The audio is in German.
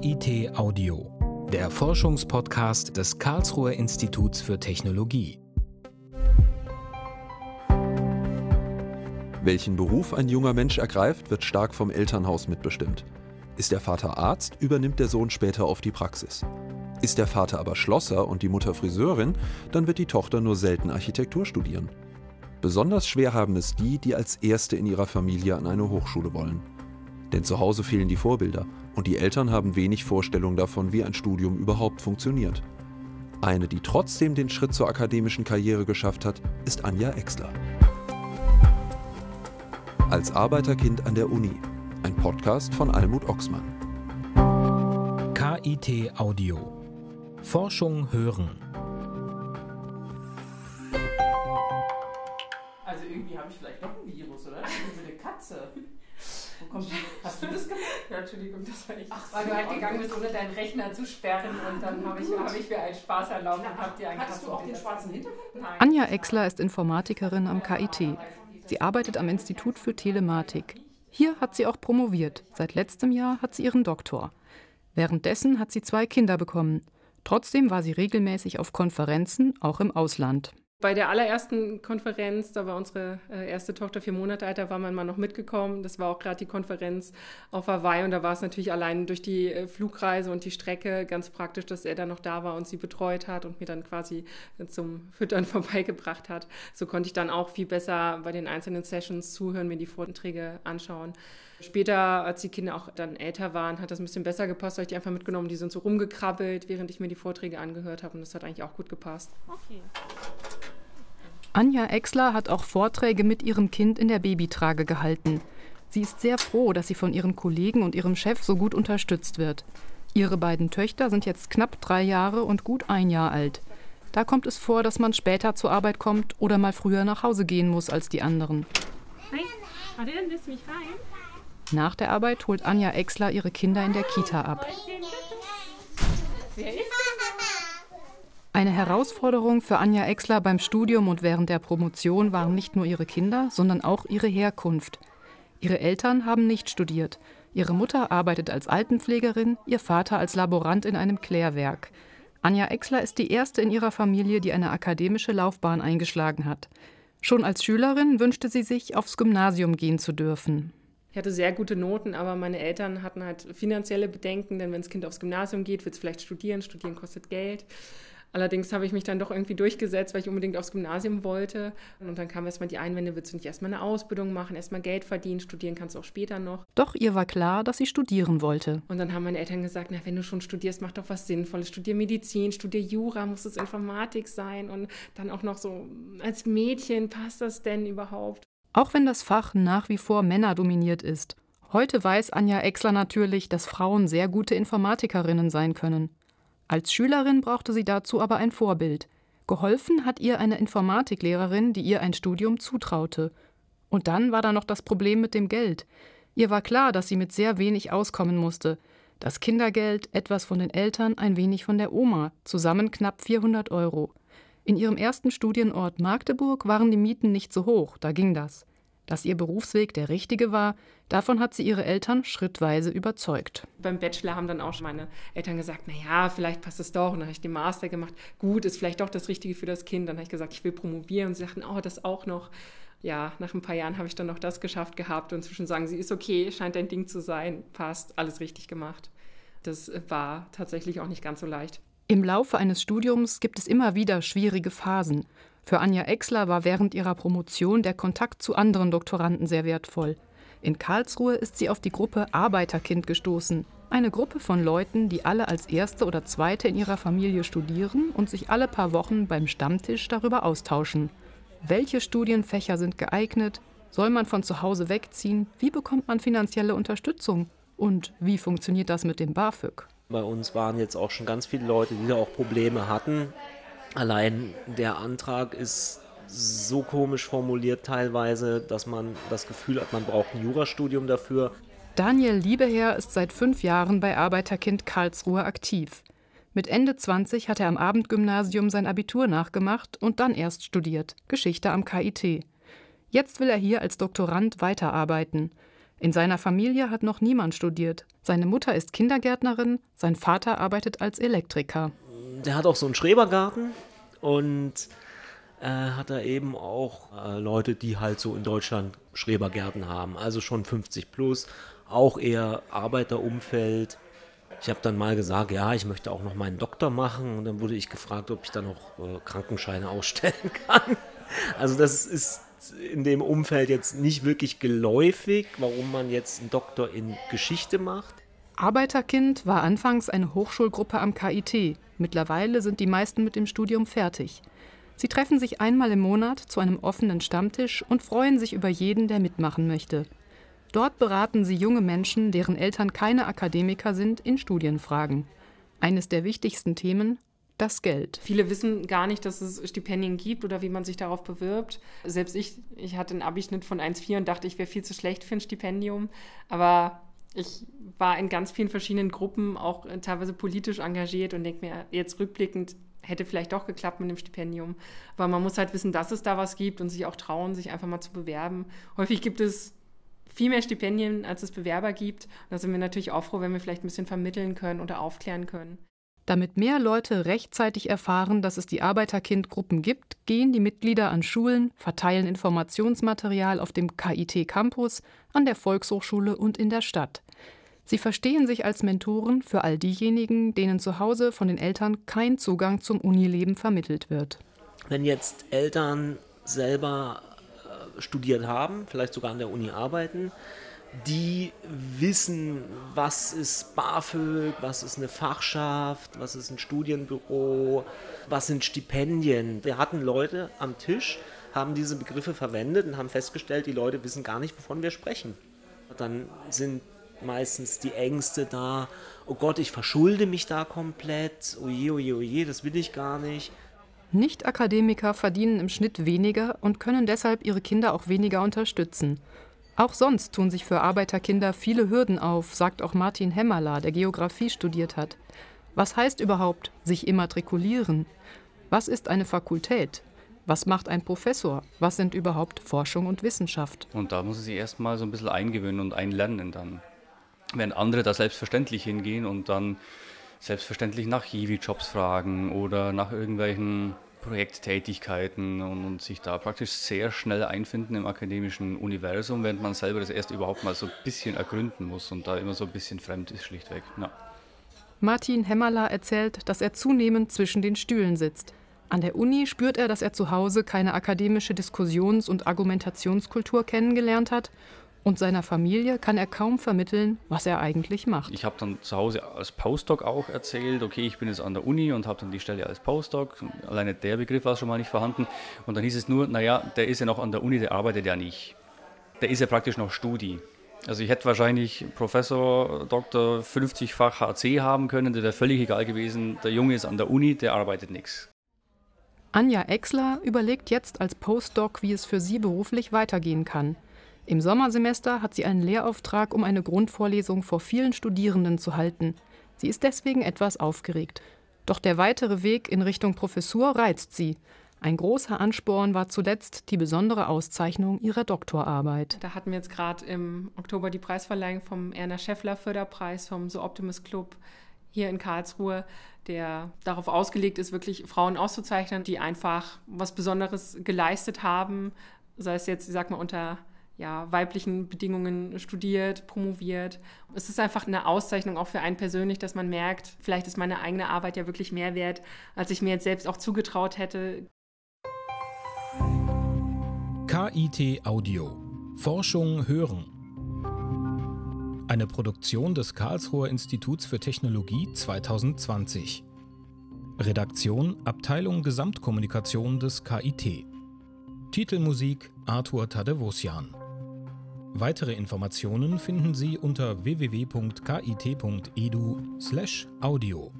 KIT Audio, der Forschungspodcast des Karlsruher Instituts für Technologie. Welchen Beruf ein junger Mensch ergreift, wird stark vom Elternhaus mitbestimmt. Ist der Vater Arzt, übernimmt der Sohn später oft die Praxis. Ist der Vater aber Schlosser und die Mutter Friseurin, dann wird die Tochter nur selten Architektur studieren. Besonders schwer haben es die, die als Erste in ihrer Familie an eine Hochschule wollen. Denn zu Hause fehlen die Vorbilder und die Eltern haben wenig Vorstellung davon, wie ein Studium überhaupt funktioniert. Eine, die trotzdem den Schritt zur akademischen Karriere geschafft hat, ist Anja Exler. Als Arbeiterkind an der Uni. Ein Podcast von Almut Oxmann. KIT Audio. Forschung hören. Also irgendwie habe ich vielleicht doch ein Virus, oder? Irgendwie eine Katze. Wo kommt die? Hast du das gemacht? Ja, Entschuldigung, das war ich. Ach, weil du halt gegangen bist, ohne deinen Rechner zu sperren und dann habe ich, hab ich mir einen Spaß erlaubt und habe dir einen Hattest du auch den schwarzen Hintergrund? Nein. Anja Exler ist Informatikerin am KIT. Sie arbeitet am Institut für Telematik. Hier hat sie auch promoviert. Seit letztem Jahr hat sie ihren Doktor. Währenddessen hat sie zwei Kinder bekommen. Trotzdem war sie regelmäßig auf Konferenzen, auch im Ausland. Bei der allerersten Konferenz, da war unsere äh, erste Tochter vier Monate alt, da war mein Mann noch mitgekommen. Das war auch gerade die Konferenz auf Hawaii und da war es natürlich allein durch die äh, Flugreise und die Strecke ganz praktisch, dass er dann noch da war und sie betreut hat und mir dann quasi zum Füttern vorbeigebracht hat. So konnte ich dann auch viel besser bei den einzelnen Sessions zuhören, mir die Vorträge anschauen. Später, als die Kinder auch dann älter waren, hat das ein bisschen besser gepasst. Habe ich die einfach mitgenommen. Die sind so rumgekrabbelt, während ich mir die Vorträge angehört habe. Und das hat eigentlich auch gut gepasst. Okay. Anja Exler hat auch Vorträge mit ihrem Kind in der Babytrage gehalten. Sie ist sehr froh, dass sie von ihren Kollegen und ihrem Chef so gut unterstützt wird. Ihre beiden Töchter sind jetzt knapp drei Jahre und gut ein Jahr alt. Da kommt es vor, dass man später zur Arbeit kommt oder mal früher nach Hause gehen muss als die anderen. Hi, Adrian, willst du mich rein? Nach der Arbeit holt Anja Exler ihre Kinder in der Kita ab. Wer ist Eine Herausforderung für Anja Exler beim Studium und während der Promotion waren nicht nur ihre Kinder, sondern auch ihre Herkunft. Ihre Eltern haben nicht studiert. Ihre Mutter arbeitet als Altenpflegerin, ihr Vater als Laborant in einem Klärwerk. Anja Exler ist die erste in ihrer Familie, die eine akademische Laufbahn eingeschlagen hat. Schon als Schülerin wünschte sie sich, aufs Gymnasium gehen zu dürfen. Ich hatte sehr gute Noten, aber meine Eltern hatten halt finanzielle Bedenken, denn wenn das Kind aufs Gymnasium geht, wird es vielleicht studieren. Studieren kostet Geld. Allerdings habe ich mich dann doch irgendwie durchgesetzt, weil ich unbedingt aufs Gymnasium wollte. Und dann kam erstmal die Einwände, willst du nicht erstmal eine Ausbildung machen, erstmal Geld verdienen, studieren kannst du auch später noch. Doch ihr war klar, dass sie studieren wollte. Und dann haben meine Eltern gesagt, na, wenn du schon studierst, mach doch was Sinnvolles. Studier Medizin, studier Jura, muss es Informatik sein und dann auch noch so als Mädchen, passt das denn überhaupt? Auch wenn das Fach nach wie vor männerdominiert ist. Heute weiß Anja Exler natürlich, dass Frauen sehr gute Informatikerinnen sein können. Als Schülerin brauchte sie dazu aber ein Vorbild. Geholfen hat ihr eine Informatiklehrerin, die ihr ein Studium zutraute. Und dann war da noch das Problem mit dem Geld. Ihr war klar, dass sie mit sehr wenig auskommen musste. Das Kindergeld, etwas von den Eltern, ein wenig von der Oma, zusammen knapp 400 Euro. In ihrem ersten Studienort Magdeburg waren die Mieten nicht so hoch, da ging das. Dass ihr Berufsweg der richtige war, davon hat sie ihre Eltern schrittweise überzeugt. Beim Bachelor haben dann auch schon meine Eltern gesagt, na ja, vielleicht passt es doch. Und dann habe ich den Master gemacht. Gut, ist vielleicht doch das Richtige für das Kind. Dann habe ich gesagt, ich will promovieren. Und sie sagten, oh, das auch noch. Ja, nach ein paar Jahren habe ich dann noch das geschafft gehabt. Und inzwischen sagen sie, ist okay, scheint dein Ding zu sein, passt, alles richtig gemacht. Das war tatsächlich auch nicht ganz so leicht. Im Laufe eines Studiums gibt es immer wieder schwierige Phasen. Für Anja Exler war während ihrer Promotion der Kontakt zu anderen Doktoranden sehr wertvoll. In Karlsruhe ist sie auf die Gruppe Arbeiterkind gestoßen. Eine Gruppe von Leuten, die alle als Erste oder Zweite in ihrer Familie studieren und sich alle paar Wochen beim Stammtisch darüber austauschen. Welche Studienfächer sind geeignet? Soll man von zu Hause wegziehen? Wie bekommt man finanzielle Unterstützung? Und wie funktioniert das mit dem BAföG? Bei uns waren jetzt auch schon ganz viele Leute, die da auch Probleme hatten. Allein der Antrag ist so komisch formuliert teilweise, dass man das Gefühl hat, man braucht ein Jurastudium dafür. Daniel Liebeherr ist seit fünf Jahren bei Arbeiterkind Karlsruhe aktiv. Mit Ende 20 hat er am Abendgymnasium sein Abitur nachgemacht und dann erst studiert, Geschichte am KIT. Jetzt will er hier als Doktorand weiterarbeiten. In seiner Familie hat noch niemand studiert. Seine Mutter ist Kindergärtnerin, sein Vater arbeitet als Elektriker. Der hat auch so einen Schrebergarten und äh, hat da eben auch äh, Leute, die halt so in Deutschland Schrebergärten haben, also schon 50 plus, auch eher Arbeiterumfeld. Ich habe dann mal gesagt, ja, ich möchte auch noch meinen Doktor machen und dann wurde ich gefragt, ob ich dann noch äh, Krankenscheine ausstellen kann. Also das ist in dem Umfeld jetzt nicht wirklich geläufig, warum man jetzt einen Doktor in Geschichte macht. Arbeiterkind war anfangs eine Hochschulgruppe am KIT. Mittlerweile sind die meisten mit dem Studium fertig. Sie treffen sich einmal im Monat zu einem offenen Stammtisch und freuen sich über jeden, der mitmachen möchte. Dort beraten sie junge Menschen, deren Eltern keine Akademiker sind, in Studienfragen. Eines der wichtigsten Themen das Geld. Viele wissen gar nicht, dass es Stipendien gibt oder wie man sich darauf bewirbt. Selbst ich, ich hatte einen Abischnitt von 1,4 und dachte, ich wäre viel zu schlecht für ein Stipendium. Aber ich war in ganz vielen verschiedenen Gruppen auch teilweise politisch engagiert und denke mir jetzt rückblickend, hätte vielleicht doch geklappt mit dem Stipendium. Aber man muss halt wissen, dass es da was gibt und sich auch trauen, sich einfach mal zu bewerben. Häufig gibt es viel mehr Stipendien, als es Bewerber gibt. Und da sind wir natürlich auch froh, wenn wir vielleicht ein bisschen vermitteln können oder aufklären können. Damit mehr Leute rechtzeitig erfahren, dass es die Arbeiterkindgruppen gibt, gehen die Mitglieder an Schulen, verteilen Informationsmaterial auf dem KIT Campus, an der Volkshochschule und in der Stadt. Sie verstehen sich als Mentoren für all diejenigen, denen zu Hause von den Eltern kein Zugang zum Unileben vermittelt wird. Wenn jetzt Eltern selber äh, studiert haben, vielleicht sogar an der Uni arbeiten, die wissen, was ist BAföG, was ist eine Fachschaft, was ist ein Studienbüro, was sind Stipendien. Wir hatten Leute am Tisch, haben diese Begriffe verwendet und haben festgestellt, die Leute wissen gar nicht, wovon wir sprechen. Dann sind meistens die Ängste da, oh Gott, ich verschulde mich da komplett, oje, oje, oje, das will ich gar nicht. Nicht-Akademiker verdienen im Schnitt weniger und können deshalb ihre Kinder auch weniger unterstützen. Auch sonst tun sich für Arbeiterkinder viele Hürden auf, sagt auch Martin Hemmerla, der Geografie studiert hat. Was heißt überhaupt sich immatrikulieren? Was ist eine Fakultät? Was macht ein Professor? Was sind überhaupt Forschung und Wissenschaft? Und da muss er sich erstmal so ein bisschen eingewöhnen und einlernen dann. Wenn andere da selbstverständlich hingehen und dann selbstverständlich nach Hiwi-Jobs fragen oder nach irgendwelchen Projekttätigkeiten und, und, sich da praktisch sehr schnell einfinden im akademischen Universum, während man selber das erst überhaupt mal so ein bisschen ergründen muss und da immer so ein bisschen fremd ist, schlichtweg. Ja. Martin Hemmerler erzählt, dass er zunehmend zwischen den Stühlen sitzt. An der Uni spürt er, dass er zu Hause keine akademische Diskussions- und Argumentationskultur kennengelernt hat und seiner Familie kann er kaum vermitteln, was er eigentlich macht. Ich habe dann zu Hause als Postdoc auch erzählt, okay, ich bin jetzt an der Uni und habe dann die Stelle als Postdoc. Alleine der Begriff war schon mal nicht vorhanden. Und dann hieß es nur, naja, der ist ja noch an der Uni, der arbeitet ja nicht. Der ist ja praktisch noch Studi. Also ich hätte wahrscheinlich Professor, Doktor, 50-fach HC haben können, der wäre völlig egal gewesen. Der Junge ist an der Uni, der arbeitet nichts. Anja Exler überlegt jetzt als Postdoc, wie es für sie beruflich weitergehen kann. Im Sommersemester hat sie einen Lehrauftrag, um eine Grundvorlesung vor vielen Studierenden zu halten. Sie ist deswegen etwas aufgeregt. Doch der weitere Weg in Richtung Professur reizt sie. Ein großer Ansporn war zuletzt die besondere Auszeichnung ihrer Doktorarbeit. Da hatten wir jetzt gerade im Oktober die Preisverleihung vom Erna Scheffler Förderpreis vom So Optimus Club hier in Karlsruhe, der darauf ausgelegt ist, wirklich Frauen auszuzeichnen, die einfach was Besonderes geleistet haben, sei es jetzt, ich sag mal, unter ja, weiblichen Bedingungen studiert, promoviert. Es ist einfach eine Auszeichnung auch für einen persönlich, dass man merkt, vielleicht ist meine eigene Arbeit ja wirklich mehr wert, als ich mir jetzt selbst auch zugetraut hätte. KIT Audio. Forschung hören. Eine Produktion des Karlsruher Instituts für Technologie 2020. Redaktion Abteilung Gesamtkommunikation des KIT. Titelmusik Arthur Tadevosian. Weitere Informationen finden Sie unter www.kit.edu/audio.